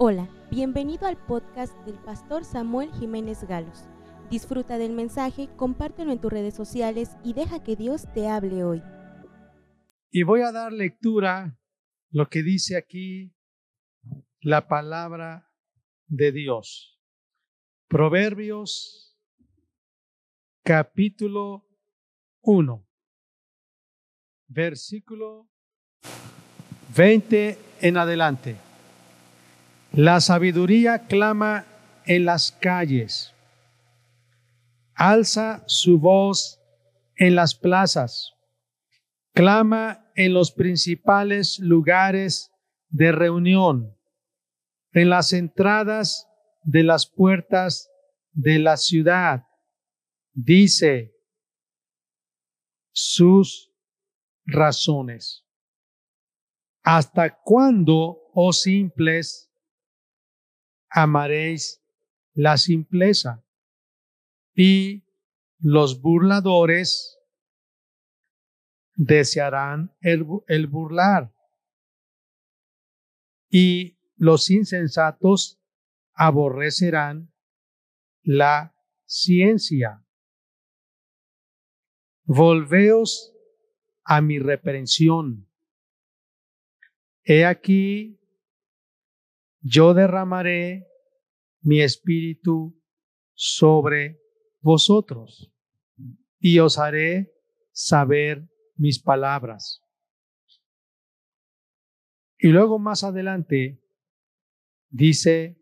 Hola, bienvenido al podcast del pastor Samuel Jiménez Galos. Disfruta del mensaje, compártelo en tus redes sociales y deja que Dios te hable hoy. Y voy a dar lectura lo que dice aquí la palabra de Dios. Proverbios capítulo 1, versículo 20 en adelante. La sabiduría clama en las calles, alza su voz en las plazas, clama en los principales lugares de reunión, en las entradas de las puertas de la ciudad. Dice sus razones. ¿Hasta cuándo, oh simples, amaréis la simpleza. Y los burladores desearán el, burlar. Y los insensatos aborrecerán la ciencia. Volveos a mi reprensión. He aquí yo derramaré mi espíritu sobre vosotros y os haré saber mis palabras. Y luego más adelante dice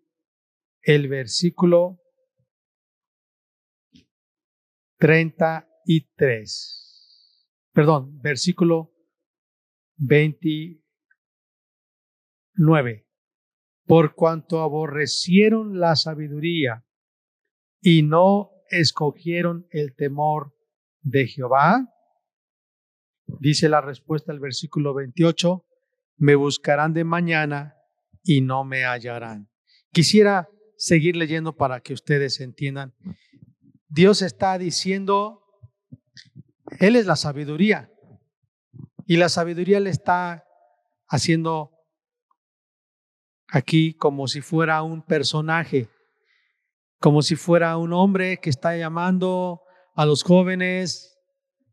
el versículo 33. Perdón, versículo 29 por cuanto aborrecieron la sabiduría y no escogieron el temor de Jehová? Dice la respuesta al versículo 28, me buscarán de mañana y no me hallarán. Quisiera seguir leyendo para que ustedes entiendan. Dios está diciendo, Él es la sabiduría y la sabiduría le está haciendo aquí como si fuera un personaje, como si fuera un hombre que está llamando a los jóvenes,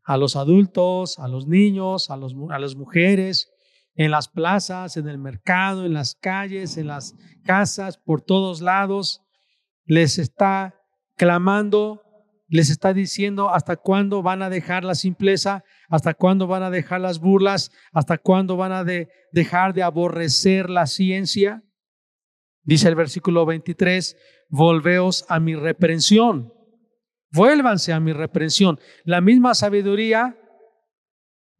a los adultos, a los niños, a, los, a las mujeres, en las plazas, en el mercado, en las calles, en las casas, por todos lados. Les está clamando, les está diciendo hasta cuándo van a dejar la simpleza, hasta cuándo van a dejar las burlas, hasta cuándo van a dejar de aborrecer la ciencia. Dice el versículo 23, volveos a mi reprensión. Vuélvanse a mi reprensión. La misma sabiduría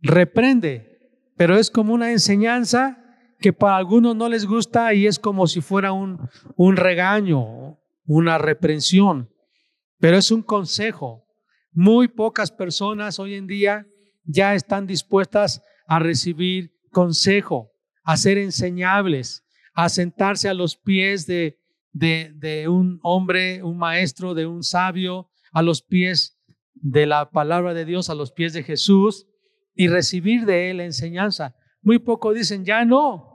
reprende, pero es como una enseñanza que para algunos no les gusta y es como si fuera un, un regaño, una reprensión, pero es un consejo. Muy pocas personas hoy en día ya están dispuestas a recibir consejo, a ser enseñables, a sentarse a los pies de, de, un hombre, un maestro, de un sabio, a los pies de la palabra de Dios, a los pies de Jesús y recibir de él enseñanza. Muy pocos dicen, ya no.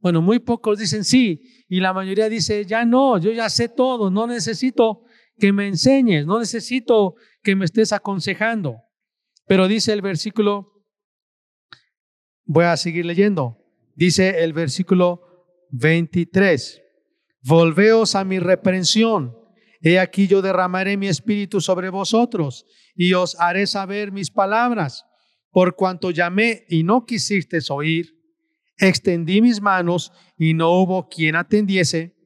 Bueno, muy pocos dicen sí y la mayoría dice, ya no, yo ya sé todo, no necesito que me enseñes, no necesito que me estés aconsejando. Pero dice el versículo, voy a seguir leyendo, dice el versículo 23. Volveos a mi reprensión. He aquí yo derramaré mi espíritu sobre vosotros y os haré saber mis palabras. Por cuanto llamé y no quisisteis oír, extendí mis manos y no hubo quien atendiese,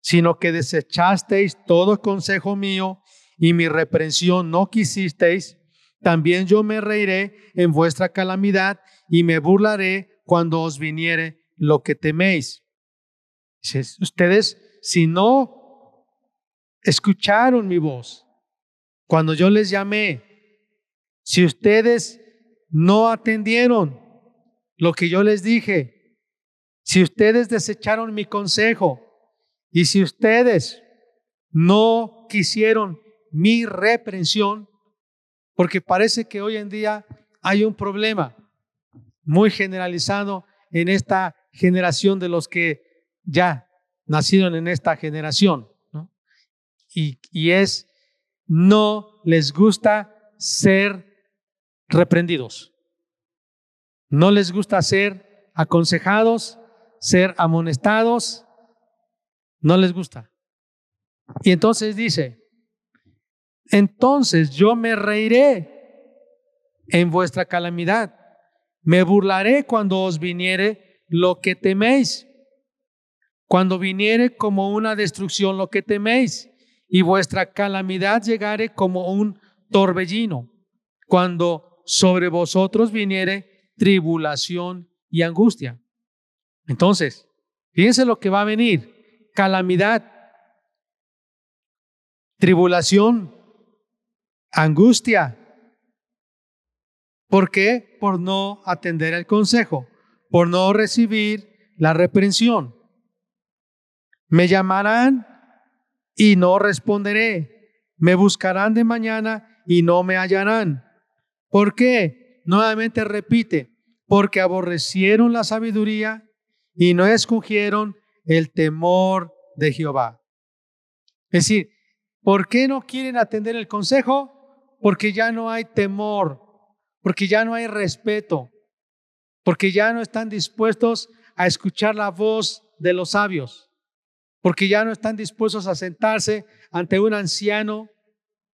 sino que desechasteis todo consejo mío y mi reprensión no quisisteis, también yo me reiré en vuestra calamidad y me burlaré cuando os viniere lo que teméis ustedes, si no escucharon mi voz cuando yo les llamé, si ustedes no atendieron lo que yo les dije, si ustedes desecharon mi consejo y si ustedes no quisieron mi reprensión, porque parece que hoy en día hay un problema muy generalizado en esta generación de los que ya nacieron en esta generación. Y, y es, no les gusta ser reprendidos. No les gusta ser aconsejados, ser amonestados. No les gusta. Y entonces dice, entonces yo me reiré en vuestra calamidad. Me burlaré cuando os viniere lo que teméis. Cuando viniere como una destrucción lo que teméis y vuestra calamidad llegare como un torbellino. Cuando sobre vosotros viniere tribulación y angustia. Entonces, fíjense lo que va a venir. Calamidad, tribulación, angustia. ¿Por qué? Por no atender el consejo, por no recibir la reprensión. Me llamarán y no responderé. Me buscarán de mañana y no me hallarán. ¿Por qué? Nuevamente repite, porque aborrecieron la sabiduría y no escogieron el temor de Jehová. Es decir, ¿por qué no quieren atender el consejo? Porque ya no hay temor, porque ya no hay respeto, porque ya no están dispuestos a escuchar la voz de los sabios, porque ya no están dispuestos a sentarse ante un anciano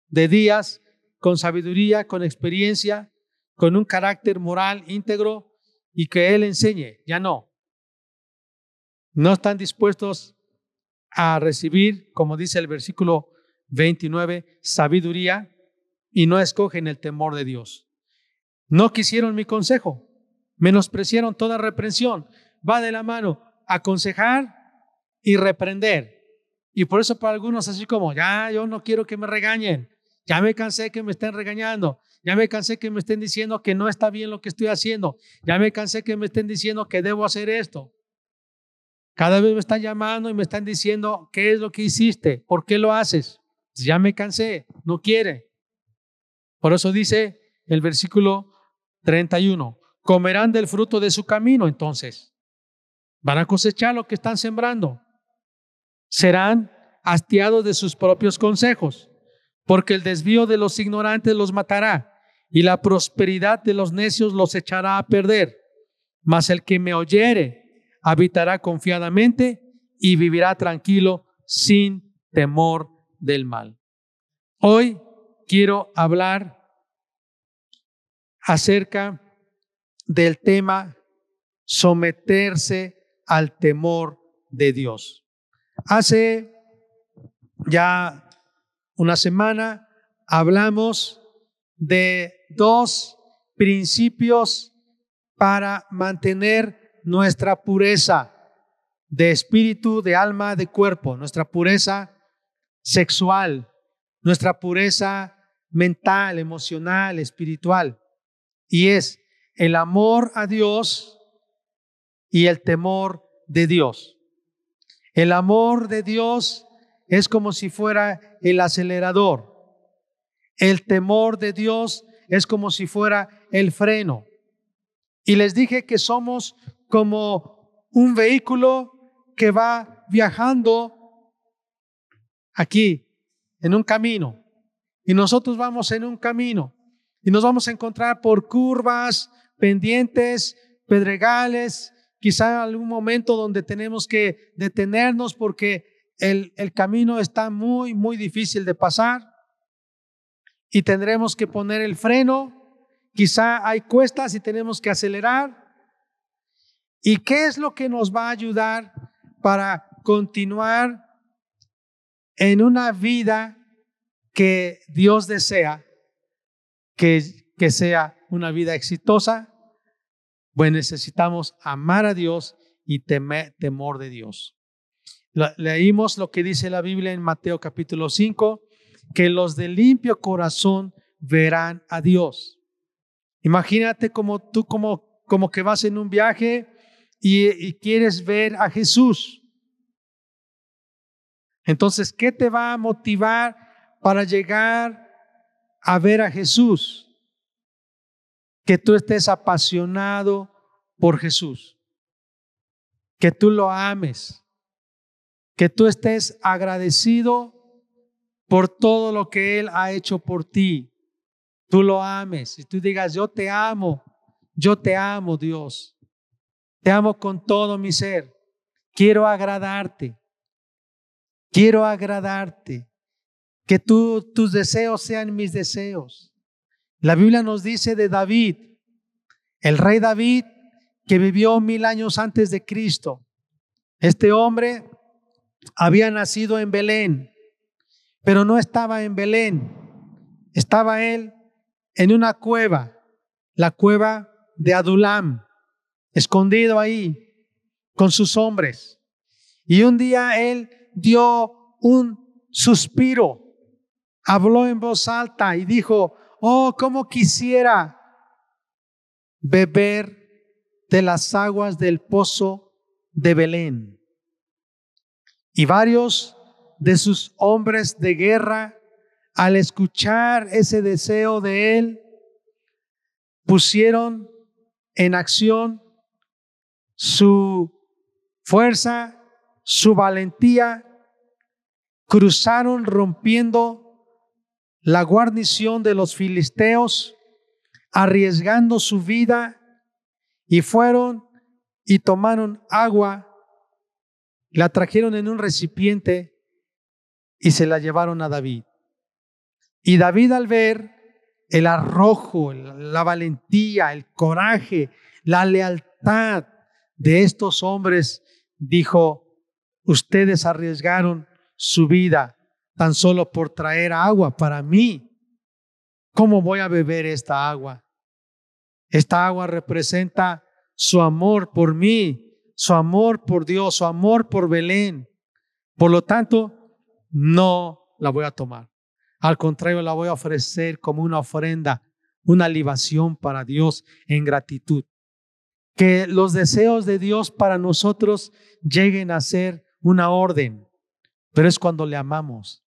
de días con sabiduría, con experiencia, con un carácter moral íntegro y que él enseñe, ya no. No están dispuestos a recibir, como dice el versículo 29, sabiduría y no escogen el temor de Dios. No quisieron mi consejo, menospreciaron toda reprensión. Va de la mano aconsejar y reprender. Y por eso para algunos así como, ya, yo no quiero que me regañen, ya me cansé que me estén regañando, ya me cansé que me estén diciendo que no está bien lo que estoy haciendo, ya me cansé que me estén diciendo que debo hacer esto. Cada vez me están llamando y me están diciendo, ¿qué es lo que hiciste? ¿Por qué lo haces? Ya me cansé, no quiere. Por eso dice el versículo 31, comerán del fruto de su camino entonces. Van a cosechar lo que están sembrando. Serán hastiados de sus propios consejos, porque el desvío de los ignorantes los matará y la prosperidad de los necios los echará a perder. Mas el que me oyere habitará confiadamente y vivirá tranquilo sin temor del mal. Hoy quiero hablar acerca del tema someterse al temor de Dios. Hace ya una semana hablamos de dos principios para mantener nuestra pureza de espíritu, de alma, de cuerpo, nuestra pureza sexual, nuestra pureza mental, emocional, espiritual. Y es el amor a Dios y el temor de Dios. El amor de Dios es como si fuera el acelerador. El temor de Dios es como si fuera el freno. Y les dije que somos como un vehículo que va viajando aquí, en un camino. Y nosotros vamos en un camino. Y nos vamos a encontrar por curvas, pendientes, pedregales, quizá algún momento donde tenemos que detenernos porque el, el camino está muy, muy difícil de pasar y tendremos que poner el freno. Quizá hay cuestas y tenemos que acelerar. ¿Y qué es lo que nos va a ayudar para continuar en una vida que Dios desea que, que sea una vida exitosa? Pues necesitamos amar a Dios y temer, temor de Dios. Leímos lo que dice la Biblia en Mateo capítulo 5, que los de limpio corazón verán a Dios. Imagínate como tú como, como que vas en un viaje y, y quieres ver a Jesús. Entonces, ¿qué te va a motivar para llegar a ver a Jesús? Que tú estés apasionado por Jesús, que tú lo ames, que tú estés agradecido por todo lo que Él ha hecho por ti. Tú lo ames y tú digas, yo te amo, yo te amo Dios. Te amo con todo mi ser. Quiero agradarte. Quiero agradarte. Que tú, tus deseos sean mis deseos. La Biblia nos dice de David, el rey David, que vivió mil años antes de Cristo. Este hombre había nacido en Belén, pero no estaba en Belén. Estaba él en una cueva, la cueva de Adulam, escondido ahí con sus hombres. Y un día él dio un suspiro, habló en voz alta y dijo, oh, cómo quisiera beber de las aguas del pozo de Belén. Y varios de sus hombres de guerra, al escuchar ese deseo de él, pusieron en acción su fuerza, su valentía, cruzaron rompiendo la guarnición de los filisteos, arriesgando su vida, y fueron y tomaron agua, la trajeron en un recipiente y se la llevaron a David. Y David al ver el arrojo, la valentía, el coraje, la lealtad de estos hombres, dijo, ustedes arriesgaron su vida tan solo por traer agua para mí. ¿Cómo voy a beber esta agua? Esta agua representa su amor por mí, su amor por Dios, su amor por Belén. Por lo tanto, no la voy a tomar. Al contrario, la voy a ofrecer como una ofrenda, una libación para Dios en gratitud. Que los deseos de Dios para nosotros lleguen a ser una orden, pero es cuando le amamos.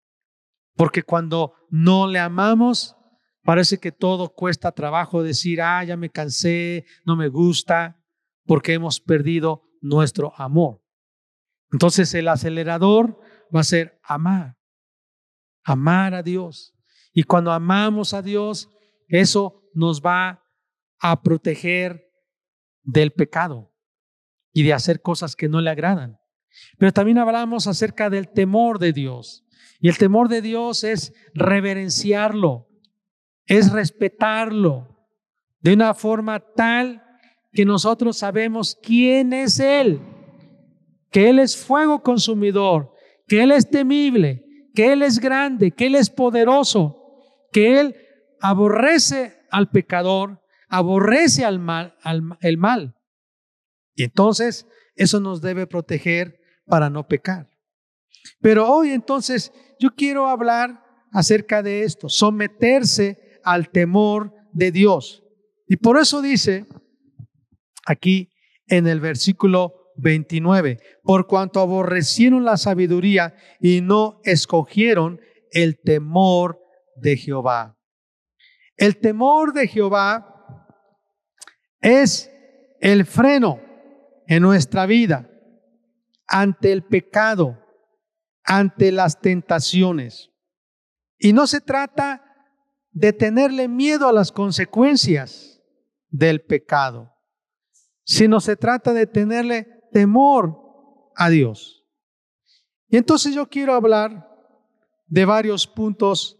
Porque cuando no le amamos, parece que todo cuesta trabajo decir, ah, ya me cansé, no me gusta, porque hemos perdido nuestro amor. Entonces el acelerador va a ser amar, amar a Dios. Y cuando amamos a Dios, eso nos va a proteger del pecado y de hacer cosas que no le agradan. Pero también hablamos acerca del temor de Dios. Y el temor de Dios es reverenciarlo, es respetarlo de una forma tal que nosotros sabemos quién es Él, que Él es fuego consumidor, que Él es temible, que Él es grande, que Él es poderoso, que Él aborrece al pecador, aborrece al mal, al, el mal. Y entonces eso nos debe proteger para no pecar. Pero hoy entonces yo quiero hablar acerca de esto, someterse al temor de Dios. Y por eso dice aquí en el versículo 29, por cuanto aborrecieron la sabiduría y no escogieron el temor de Jehová. El temor de Jehová es el freno en nuestra vida ante el pecado, ante las tentaciones. Y no se trata de tenerle miedo a las consecuencias del pecado, sino se trata de tenerle temor a Dios. Y entonces yo quiero hablar de varios puntos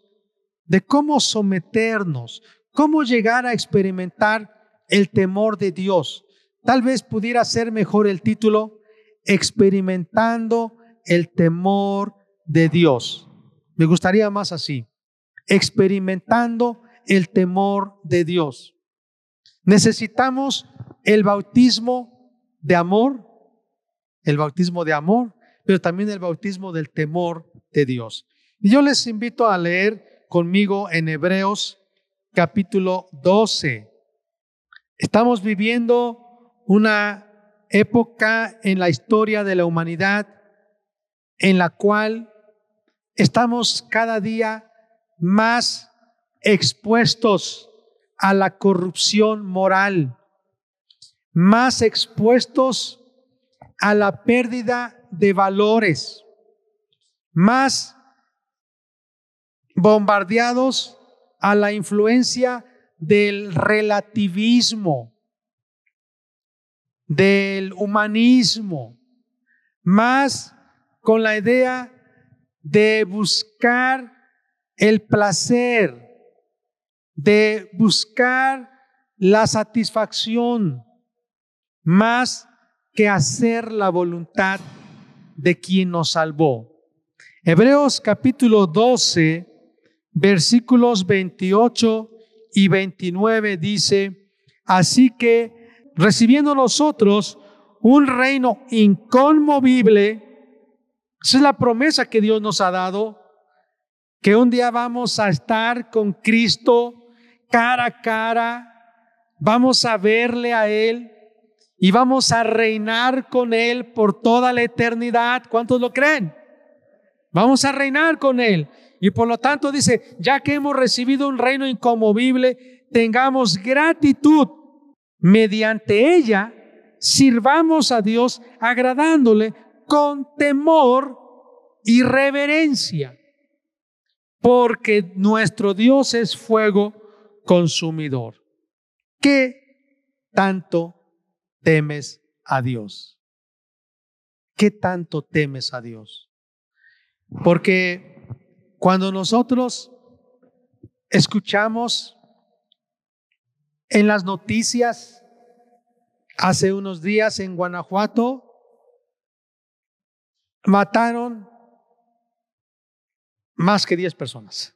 de cómo someternos, cómo llegar a experimentar el temor de Dios. Tal vez pudiera ser mejor el título, experimentando el temor de Dios. Me gustaría más así, experimentando el temor de Dios. Necesitamos el bautismo de amor el bautismo de amor, pero también el bautismo del temor de Dios. Y yo les invito a leer conmigo en Hebreos capítulo 12. Estamos viviendo una época en la historia de la humanidad en la cual estamos cada día más expuestos a la corrupción moral, más expuestos a la pérdida de valores, más bombardeados a la influencia del relativismo, del humanismo, más con la idea de buscar el placer, de buscar la satisfacción, más que hacer la voluntad de quien nos salvó. Hebreos capítulo 12, versículos 28 y 29 dice, así que recibiendo nosotros un reino inconmovible, esa es la promesa que Dios nos ha dado, que un día vamos a estar con Cristo cara a cara, vamos a verle a Él y vamos a reinar con Él por toda la eternidad. ¿Cuántos lo creen? Vamos a reinar con Él. Y por lo tanto dice, ya que hemos recibido un reino inconmovible, tengamos gratitud. Mediante ella, sirvamos a Dios agradándole con temor y reverencia. Porque nuestro Dios es fuego consumidor. ¿Qué tanto temes a Dios? ¿Qué tanto temes a Dios? Porque cuando nosotros escuchamos en las noticias, hace unos días en Guanajuato, mataron más que 10 personas.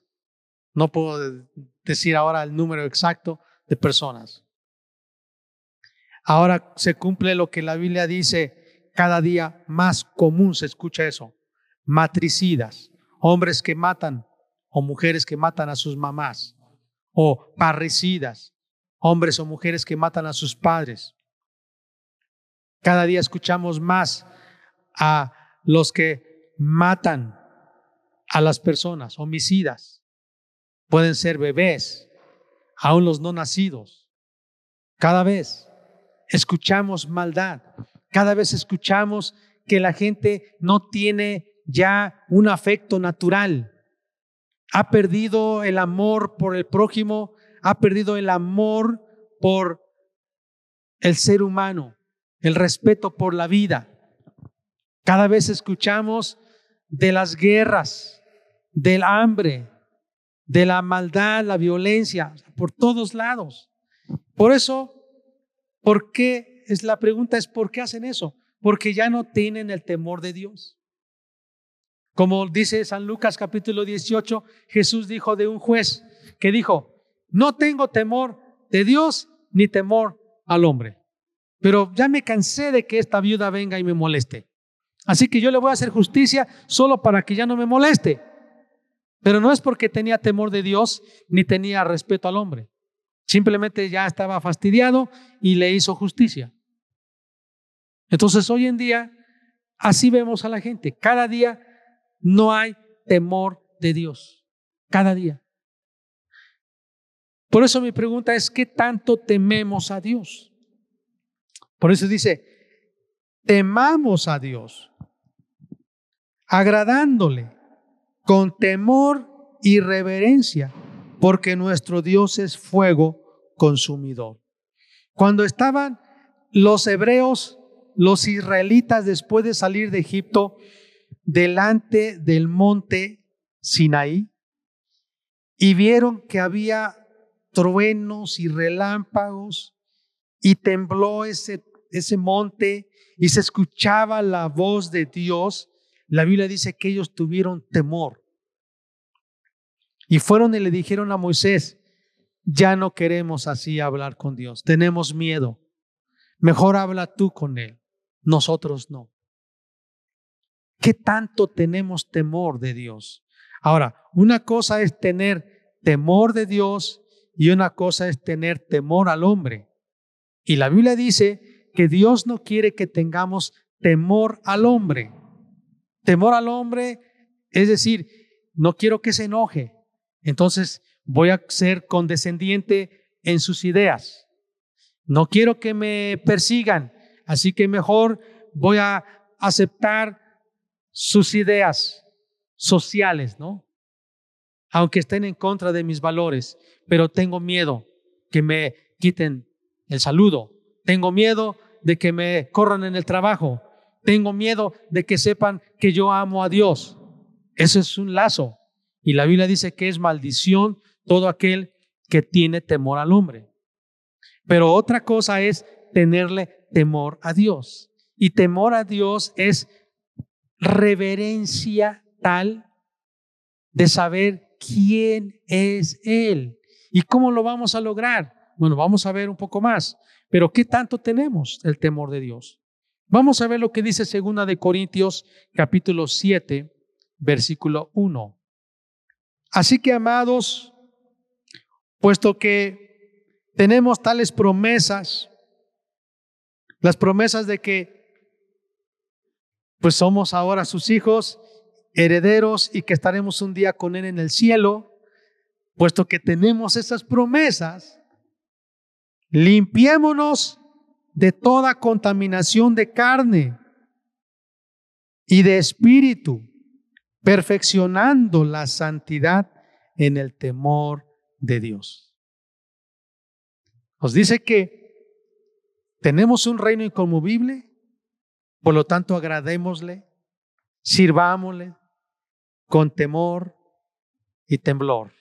No puedo decir ahora el número exacto de personas. Ahora se cumple lo que la Biblia dice, cada día más común se escucha eso matricidas, hombres que matan o mujeres que matan a sus mamás, o parricidas, hombres o mujeres que matan a sus padres. Cada día escuchamos más a los que matan a las personas, homicidas. Pueden ser bebés, aún los no nacidos. Cada vez escuchamos maldad, cada vez escuchamos que la gente no tiene ya un afecto natural. Ha perdido el amor por el prójimo, ha perdido el amor por el ser humano, el respeto por la vida. Cada vez escuchamos de las guerras, del hambre, de la maldad, la violencia, por todos lados. Por eso, ¿por qué? Es la pregunta es ¿por qué hacen eso? Porque ya no tienen el temor de Dios. Como dice San Lucas capítulo 18, Jesús dijo de un juez que dijo, no tengo temor de Dios ni temor al hombre, pero ya me cansé de que esta viuda venga y me moleste. Así que yo le voy a hacer justicia solo para que ya no me moleste. Pero no es porque tenía temor de Dios ni tenía respeto al hombre. Simplemente ya estaba fastidiado y le hizo justicia. Entonces hoy en día así vemos a la gente. Cada día no hay temor de Dios cada día. Por eso mi pregunta es, ¿qué tanto tememos a Dios? Por eso dice, temamos a Dios, agradándole con temor y reverencia, porque nuestro Dios es fuego consumidor. Cuando estaban los hebreos, los israelitas, después de salir de Egipto, delante del monte Sinaí y vieron que había truenos y relámpagos y tembló ese, ese monte y se escuchaba la voz de Dios, la Biblia dice que ellos tuvieron temor. Y fueron y le dijeron a Moisés, ya no queremos así hablar con Dios, tenemos miedo. Mejor habla tú con Él, nosotros no. ¿Qué tanto tenemos temor de Dios? Ahora, una cosa es tener temor de Dios y una cosa es tener temor al hombre. Y la Biblia dice que Dios no quiere que tengamos temor al hombre. Temor al hombre es decir, no quiero que se enoje. Entonces voy a ser condescendiente en sus ideas. No quiero que me persigan, así que mejor voy a aceptar sus ideas. sociales, ¿no? Aunque estén en contra de mis valores, pero tengo miedo que me quiten el saludo. Tengo miedo de que me corran en el trabajo. Tengo miedo de que sepan que yo amo a Dios. Eso es un lazo. Y la Biblia dice que es maldición todo aquel que tiene temor al hombre. Pero otra cosa es tenerle temor a Dios. Y temor a Dios es reverencia tal de saber quién es Él. ¿Y cómo lo vamos a lograr? Bueno, vamos a ver un poco más. Pero ¿qué tanto tenemos el temor de Dios? Vamos a ver lo que dice segunda de Corintios capítulo 7, versículo 1. Así que amados, puesto que tenemos tales promesas, las promesas de que pues somos ahora sus hijos, herederos y que estaremos un día con Él en el cielo, puesto que tenemos esas promesas, limpiémonos de toda contaminación de carne y de espíritu, perfeccionando la santidad en el temor de Dios. Os dice que tenemos un reino inconmovible, por lo tanto agradémosle, sirvámosle con temor y temblor.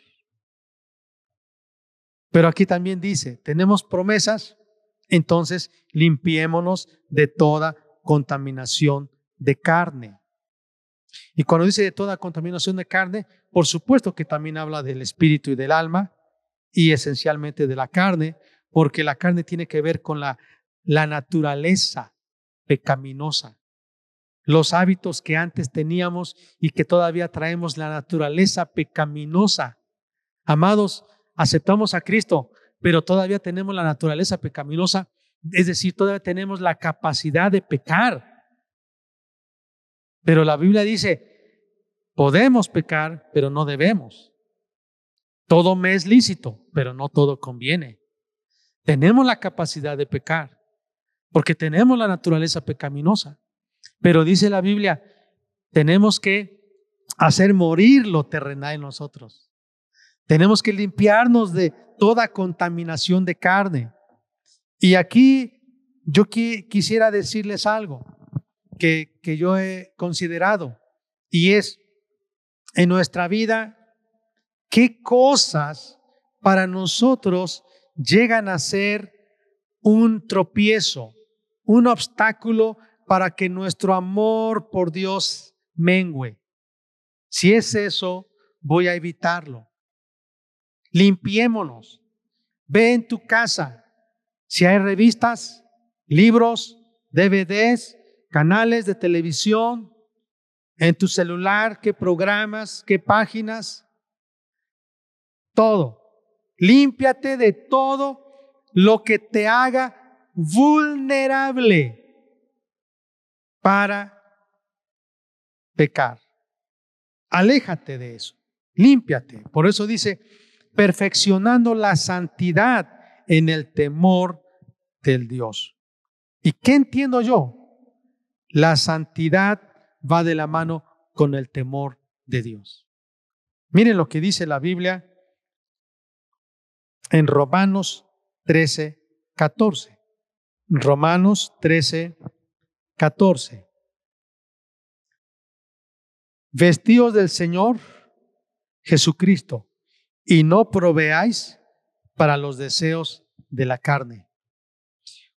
Pero aquí también dice, tenemos promesas, entonces limpiémonos de toda contaminación de carne. Y cuando dice de toda contaminación de carne, por supuesto que también habla del espíritu y del alma y esencialmente de la carne, porque la carne tiene que ver con la, naturaleza pecaminosa, los hábitos que antes teníamos y que todavía traemos, la naturaleza pecaminosa. Amados, aceptamos a Cristo, pero todavía tenemos la naturaleza pecaminosa, es decir, todavía tenemos la capacidad de pecar. Pero la Biblia dice, podemos pecar, pero no debemos. Todo me es lícito, pero no todo conviene. Tenemos la capacidad de pecar, porque tenemos la naturaleza pecaminosa. Pero dice la Biblia, tenemos que hacer morir lo terrenal en nosotros. Tenemos que limpiarnos de toda contaminación de carne. Y aquí yo quisiera decirles algo que, que yo he considerado y es en nuestra vida qué cosas para nosotros llegan a ser un tropiezo, un obstáculo para que nuestro amor por Dios mengüe. Si es eso, voy a evitarlo. Limpiémonos. Ve en tu casa. Si hay revistas, libros, DVDs, canales de televisión, en tu celular, qué programas, qué páginas, todo. Límpiate de todo lo que te haga vulnerable para pecar. Aléjate de eso. Límpiate. Por eso dice, perfeccionando la santidad en el temor del Dios. ¿Y qué entiendo yo? La santidad va de la mano con el temor de Dios. Miren lo que dice la Biblia en Romanos 13, 14. Romanos 13, 14. Vestidos del Señor Jesucristo y no proveáis para los deseos de la carne.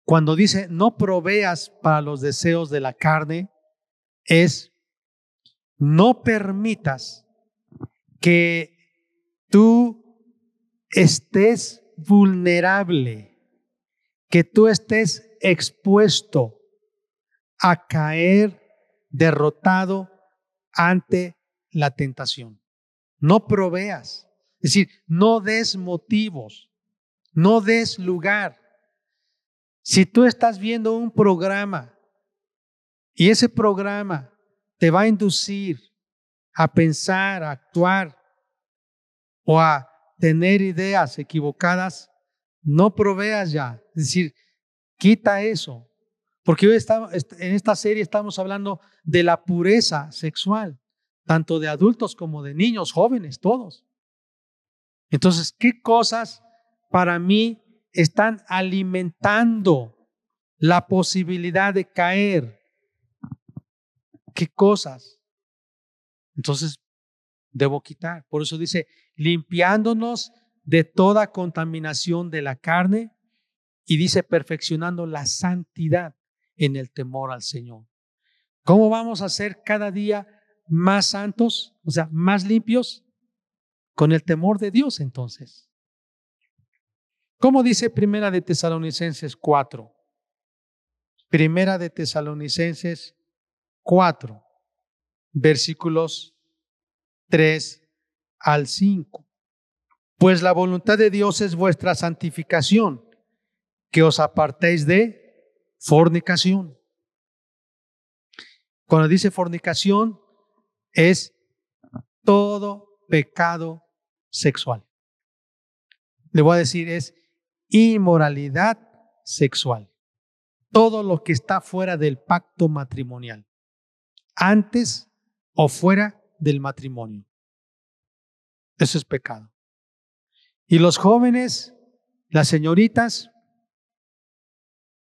Cuando dice no proveas para los deseos de la carne, es no permitas que tú estés vulnerable, que tú estés expuesto a caer derrotado ante la tentación. No proveas, es decir, no des motivos, no des lugar. Si tú estás viendo un programa y ese programa te va a inducir a pensar, a actuar o a tener ideas equivocadas, no proveas ya. Es decir, quita eso. Porque hoy estamos, en esta serie estamos hablando de la pureza sexual. tanto de adultos como de niños, jóvenes, todos. Entonces, ¿qué cosas para mí están alimentando la posibilidad de caer? ¿Qué cosas? Entonces, debo quitar. Por eso dice, limpiándonos de toda contaminación de la carne y dice, perfeccionando la santidad en el temor al Señor. ¿Cómo vamos a ser cada día más santos? O sea, más limpios con el temor de Dios entonces. ¿Cómo dice Primera de Tesalonicenses 4? Primera de Tesalonicenses 4, versículos 3 al 5. Pues la voluntad de Dios es vuestra santificación, que os apartéis de fornicación. Cuando dice fornicación, es todo pecado sexual. Le voy a decir, es inmoralidad sexual. Todo lo que está fuera del pacto matrimonial, antes o fuera del matrimonio. Eso es pecado. Y los jóvenes, las señoritas,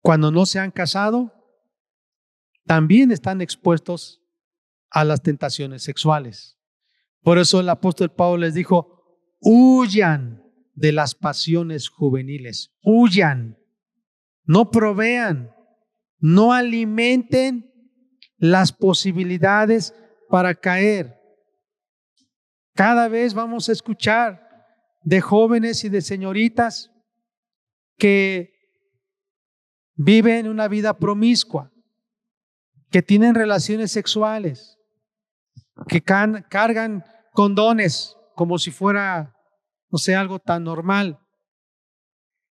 cuando no se han casado, también están expuestos a las tentaciones sexuales. Por eso el apóstol Pablo les dijo, huyan de las pasiones juveniles, huyan, no provean, no alimenten las posibilidades para caer. Cada vez vamos a escuchar de jóvenes y de señoritas que viven una vida promiscua, que tienen relaciones sexuales, que cargan condones como si fuera, no sé, algo tan normal,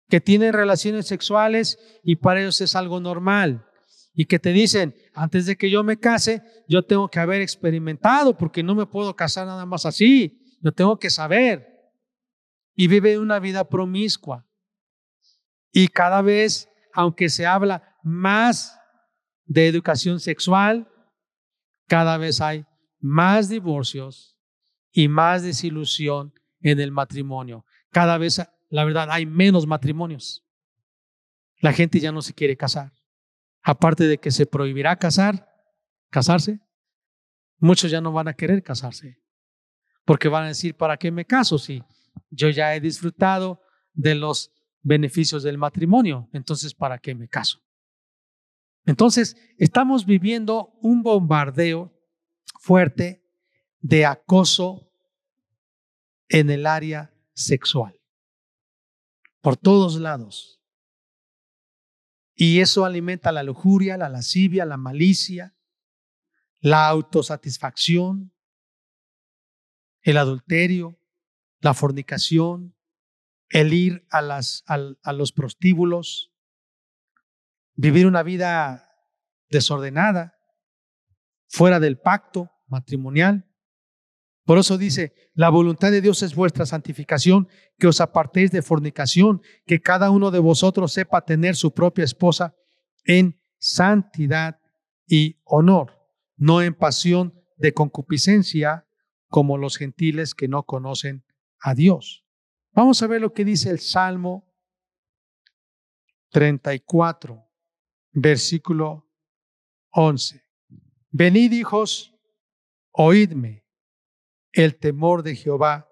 que tienen relaciones sexuales y para ellos es algo normal, y que te dicen, antes de que yo me case, yo tengo que haber experimentado, porque no me puedo casar nada más así, yo tengo que saber. Y vive una vida promiscua. Y cada vez, aunque se habla más de educación sexual, cada vez hay más divorcios y más desilusión en el matrimonio. Cada vez, la verdad, hay menos matrimonios. La gente ya no se quiere casar. Aparte de que se prohibirá casar, casarse, muchos ya no van a querer casarse. Porque van a decir, ¿para qué me caso si yo ya he disfrutado de los beneficios del matrimonio? Entonces, ¿para qué me caso? Entonces, estamos viviendo un bombardeo fuerte de acoso en el área sexual, por todos lados. Y eso alimenta la lujuria, la lascivia, la malicia, la autosatisfacción, el adulterio, la fornicación, el ir a, a los prostíbulos, vivir una vida desordenada, fuera del pacto, matrimonial. Por eso dice, la voluntad de Dios es vuestra santificación, que os apartéis de fornicación, que cada uno de vosotros sepa tener su propia esposa en santidad y honor, no en pasión de concupiscencia como los gentiles que no conocen a Dios. Vamos a ver lo que dice el Salmo 34, versículo 11. Venid hijos, Oídme, el temor de Jehová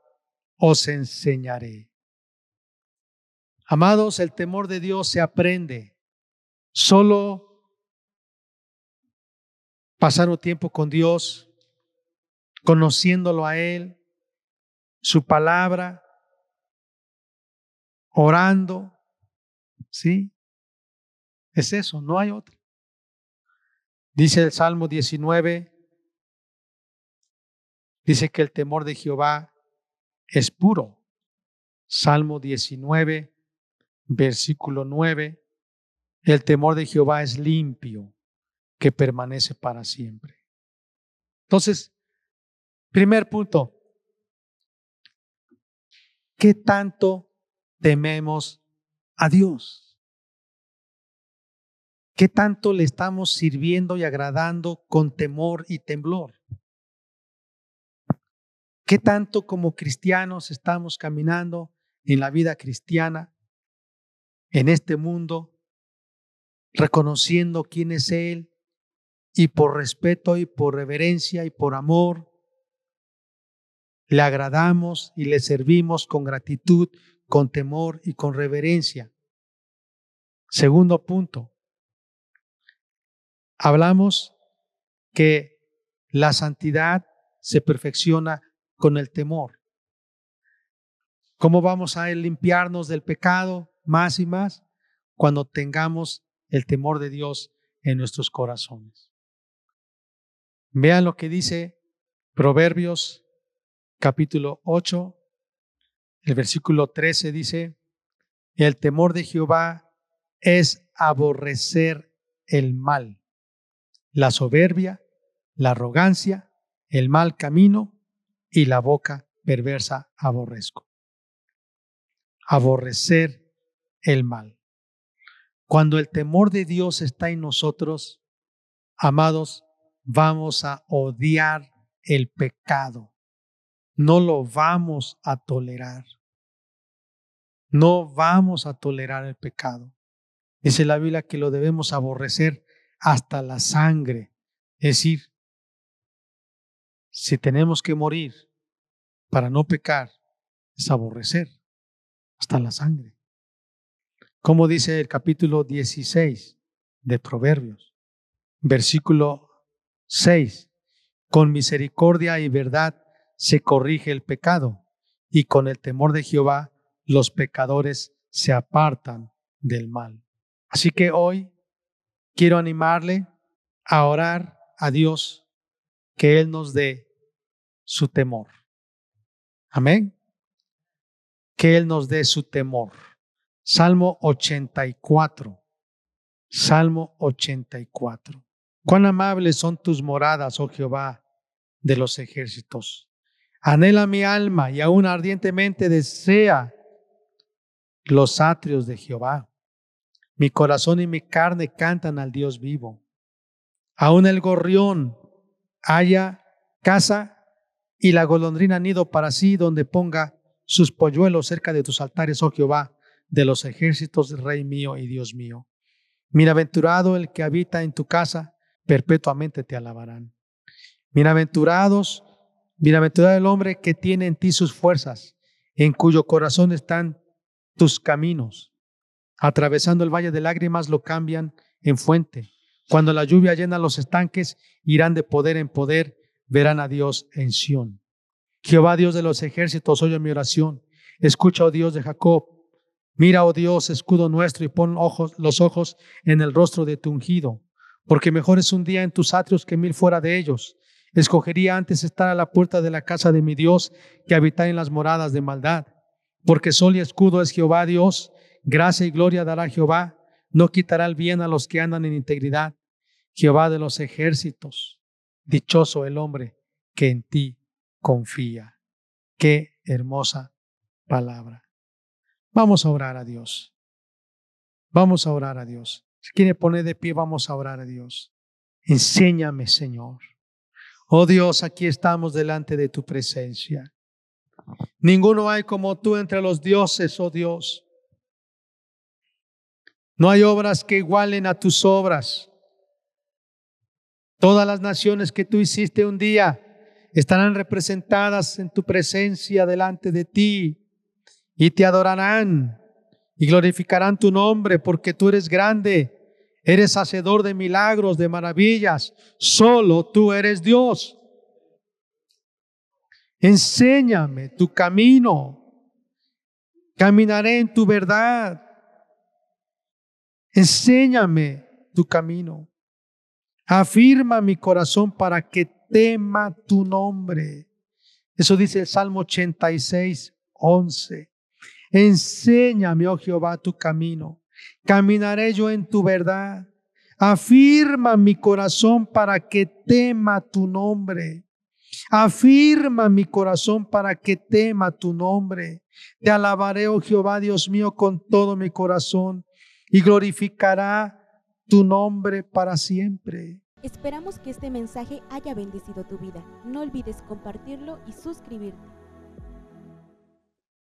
os enseñaré. Amados, el temor de Dios se aprende. Solo pasar un tiempo con Dios, conociéndolo a Él, su palabra, orando, ¿sí? Es eso, no hay otra. Dice el Salmo 19, Dice que el temor de Jehová es puro. Salmo 19, versículo 9. El temor de Jehová es limpio, que permanece para siempre. Entonces, primer punto, ¿qué tanto tememos a Dios? ¿Qué tanto le estamos sirviendo y agradando con temor y temblor? ¿Qué tanto como cristianos estamos caminando en la vida cristiana, en este mundo, reconociendo quién es Él y por respeto y por reverencia y por amor, le agradamos y le servimos con gratitud, con temor y con reverencia. Segundo punto, hablamos que la santidad se perfecciona con el temor. ¿Cómo vamos a limpiarnos del pecado más y más? Cuando tengamos el temor de Dios en nuestros corazones. Vean lo que dice Proverbios capítulo 8, el versículo 13 dice, el temor de Jehová es aborrecer el mal, la soberbia, la arrogancia, el mal camino y la boca perversa aborrezco. Aborrecer el mal. Cuando el temor de Dios está en nosotros, amados, vamos a odiar el pecado. No lo vamos a tolerar. No vamos a tolerar el pecado. Dice la Biblia que lo debemos aborrecer hasta la sangre. Es decir, si tenemos que morir para no pecar, es aborrecer hasta la sangre. Como dice el capítulo 16 de Proverbios, versículo 6. Con misericordia y verdad se corrige el pecado, y con el temor de Jehová los pecadores se apartan del mal. Así que hoy quiero animarle a orar a Dios que Él nos dé su temor. Amén. Que Él nos dé su temor. Salmo 84. Salmo 84. Cuán amables son tus moradas, oh Jehová de los ejércitos. Anhela mi alma y aún ardientemente desea los atrios de Jehová. Mi corazón y mi carne cantan al Dios vivo. Aún el gorrión haya casa y la golondrina nido para sí donde ponga sus polluelos cerca de tus altares, oh Jehová, de los ejércitos, Rey mío y Dios mío. Bienaventurado el que habita en tu casa, perpetuamente te alabarán. Bienaventurados, bienaventurado el hombre que tiene en ti sus fuerzas, en cuyo corazón están tus caminos. Atravesando el valle de lágrimas lo cambian en fuente. Cuando la lluvia llena los estanques, irán de poder en poder, verán a Dios en Sión. Jehová Dios de los ejércitos, oye mi oración. Escucha, oh Dios de Jacob. Mira, oh Dios, escudo nuestro, y pon ojos, los ojos en el rostro de tu ungido porque mejor es un día en tus atrios que mil fuera de ellos. Escogería antes estar a la puerta de la casa de mi Dios que habitar en las moradas de maldad. Porque sol y escudo es Jehová Dios, gracia y gloria dará Jehová, no quitará el bien a los que andan en integridad. Jehová de los ejércitos, dichoso el hombre que en ti confía. Qué hermosa palabra. Vamos a orar a Dios. Vamos a orar a Dios. Si quiere poner de pie, vamos a orar a Dios. Enséñame, Señor. Oh Dios, aquí estamos delante de tu presencia. Ninguno hay como tú entre los dioses, oh Dios. No hay obras que igualen a tus obras. Todas las naciones que tú hiciste un día estarán representadas en tu presencia delante de ti y te adorarán y glorificarán tu nombre porque tú eres grande, eres hacedor de milagros, de maravillas, solo tú eres Dios. Enséñame tu camino, caminaré en tu verdad. Enséñame tu camino. Afirma mi corazón para que tema tu nombre. Eso dice el Salmo 86, 11. Enséñame, oh Jehová, tu camino. Caminaré yo en tu verdad. Afirma mi corazón para que tema tu nombre. Afirma mi corazón para que tema tu nombre. Te alabaré, oh Jehová, Dios mío, con todo mi corazón y glorificará tu nombre para siempre. Esperamos que este mensaje haya bendecido tu vida. No olvides compartirlo y suscribirte.